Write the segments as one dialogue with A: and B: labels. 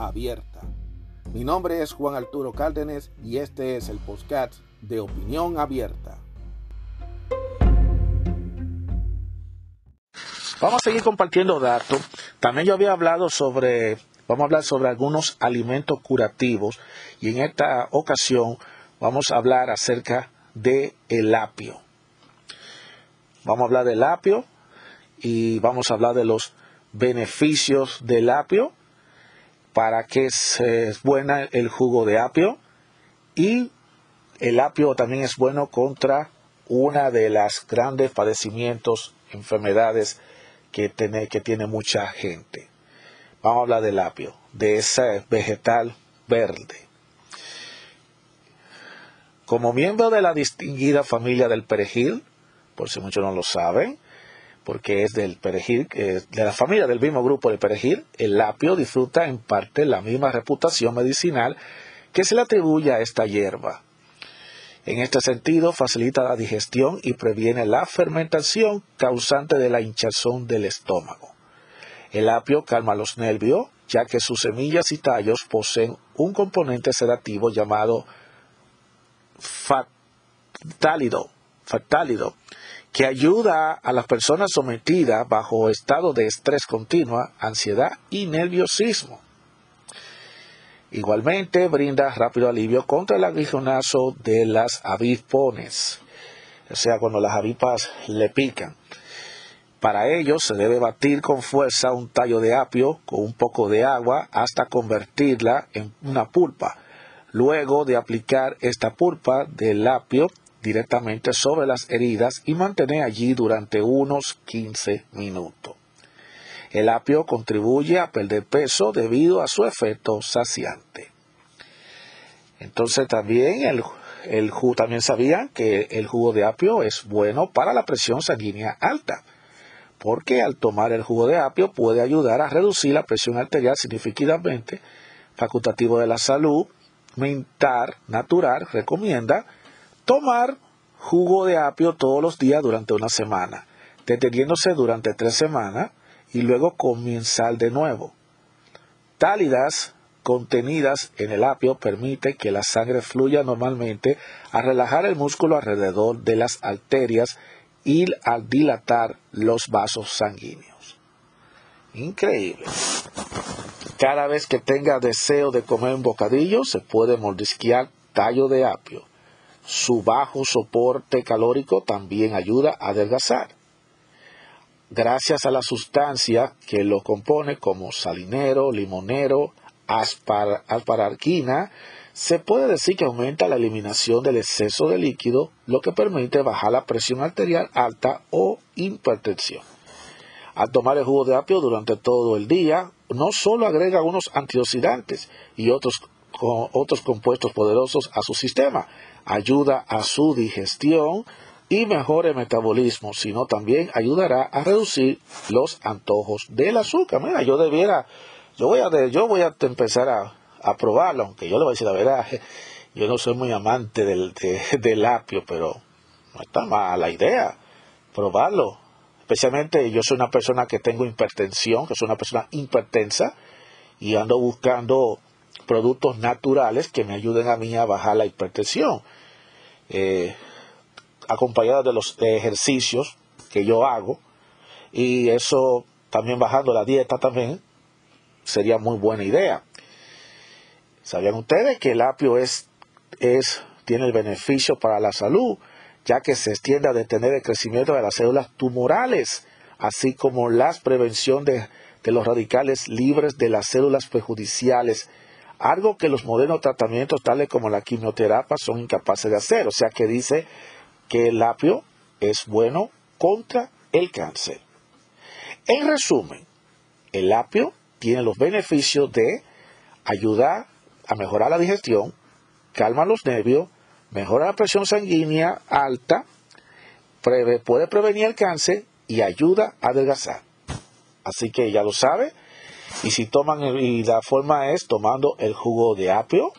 A: abierta. Mi nombre es Juan Arturo Cárdenas y este es el podcast de Opinión Abierta.
B: Vamos a seguir compartiendo datos. También yo había hablado sobre, vamos a hablar sobre algunos alimentos curativos y en esta ocasión vamos a hablar acerca de el apio. Vamos a hablar del apio y vamos a hablar de los beneficios del apio para qué es, buena el jugo de apio y el apio también es bueno contra una de las grandes padecimientos, enfermedades que tiene, que tiene mucha gente. Vamos a hablar del apio, de ese vegetal verde. Como miembro de la distinguida familia del perejil, por si muchos no lo saben, porque es del perejil, de la familia del mismo grupo del perejil, el apio disfruta en parte la misma reputación medicinal que se le atribuye a esta hierba. En este sentido, facilita la digestión y previene la fermentación causante de la hinchazón del estómago. El apio calma los nervios, ya que sus semillas y tallos poseen un componente sedativo llamado factálido, factálido que ayuda a las personas sometidas bajo estado de estrés continua, ansiedad y nerviosismo. Igualmente brinda rápido alivio contra el aguijonazo de las avispones, o sea, cuando las avispas le pican. Para ello se debe batir con fuerza un tallo de apio con un poco de agua hasta convertirla en una pulpa. Luego de aplicar esta pulpa del apio directamente sobre las heridas y mantener allí durante unos 15 minutos. El apio contribuye a perder peso debido a su efecto saciante. Entonces también el, el también sabían que el jugo de apio es bueno para la presión sanguínea alta, porque al tomar el jugo de apio puede ayudar a reducir la presión arterial significativamente, facultativo de la salud, mental, natural, recomienda tomar jugo de apio todos los días durante una semana, deteniéndose durante tres semanas y luego comenzar de nuevo. Tálidas contenidas en el apio permite que la sangre fluya normalmente a relajar el músculo alrededor de las arterias y al dilatar los vasos sanguíneos. Increíble. Cada vez que tenga deseo de comer un bocadillo, se puede mordisquear tallo de apio. Su bajo soporte calórico también ayuda a adelgazar. Gracias a la sustancia que lo compone como salinero, limonero, aspararquina, se puede decir que aumenta la eliminación del exceso de líquido, lo que permite bajar la presión arterial alta o hipertensión. Al tomar el jugo de apio durante todo el día, no solo agrega unos antioxidantes y otros, otros compuestos poderosos a su sistema, ayuda a su digestión y mejora el metabolismo, sino también ayudará a reducir los antojos del azúcar. Mira, yo debiera, yo voy a, yo voy a empezar a, probarlo, aunque yo le voy a decir la verdad, yo no soy muy amante del, del apio, pero no está mala idea probarlo. Especialmente yo soy una persona que tengo hipertensión, que soy una persona hipertensa y ando buscando productos naturales que me ayuden a mí a bajar la hipertensión. Eh, acompañada de los ejercicios que yo hago y eso también bajando la dieta también sería muy buena idea. ¿Sabían ustedes que el apio es, es, tiene el beneficio para la salud, ya que se extiende a detener el crecimiento de las células tumorales, así como la prevención de, de los radicales libres de las células perjudiciales algo que los modernos tratamientos tales como la quimioterapia son incapaces de hacer. O sea que dice que el apio es bueno contra el cáncer. En resumen, el apio tiene los beneficios de ayuda a mejorar la digestión, calma los nervios, mejora la presión sanguínea alta, puede prevenir el cáncer y ayuda a adelgazar. Así que ya lo sabe. Y si toman, y la forma es tomando el jugo de apio.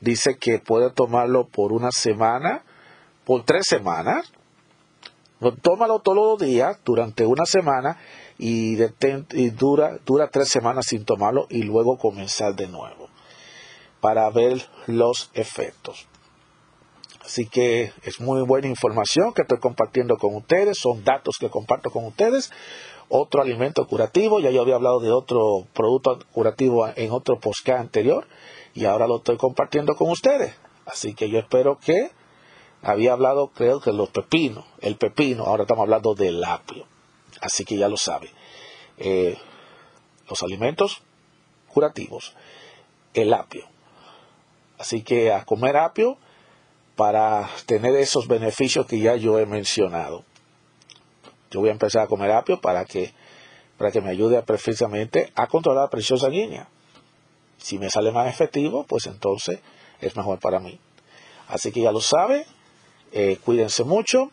B: Dice que puede tomarlo por una semana, por tres semanas. Tómalo todos los días durante una semana y, dura, dura tres semanas sin tomarlo y luego comenzar de nuevo para ver los efectos. Así que es muy buena información que estoy compartiendo con ustedes, son datos que comparto con ustedes. Otro alimento curativo, ya yo había hablado de otro producto curativo en otro podcast anterior y ahora lo estoy compartiendo con ustedes. Así que yo espero que había hablado, creo que los pepinos, el pepino, ahora estamos hablando del apio. Así que ya lo sabe. Eh, los alimentos curativos, el apio. Así que a comer apio para tener esos beneficios que ya yo he mencionado. Yo voy a empezar a comer apio para que, para que me ayude precisamente a controlar la presión sanguínea. Si me sale más efectivo, pues entonces es mejor para mí. Así que ya lo sabe, eh, cuídense mucho.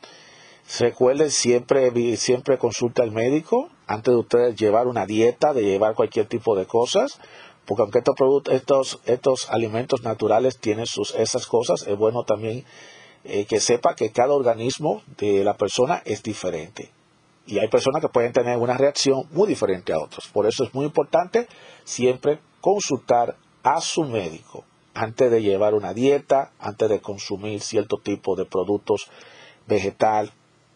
B: Recuerden siempre, siempre consulta al médico antes de ustedes llevar una dieta, de llevar cualquier tipo de cosas porque aunque estos productos, estos, estos alimentos naturales tienen sus esas cosas, es bueno también eh, que sepa que cada organismo de la persona es diferente. Y hay personas que pueden tener una reacción muy diferente a otros. Por eso es muy importante siempre consultar a su médico antes de llevar una dieta, antes de consumir cierto tipo de productos vegetal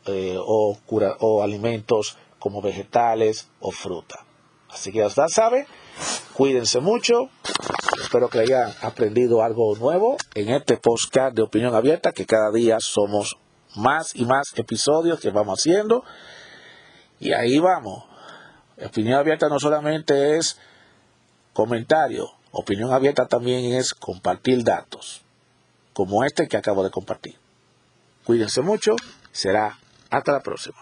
B: eh, o, o alimentos como vegetales o fruta. Así que ya sabe, cuídense mucho. Espero que hayan aprendido algo nuevo en este podcast de opinión abierta, que cada día somos más y más episodios que vamos haciendo. Y ahí vamos. Opinión abierta no solamente es comentario, opinión abierta también es compartir datos, como este que acabo de compartir. Cuídense mucho, será hasta la próxima.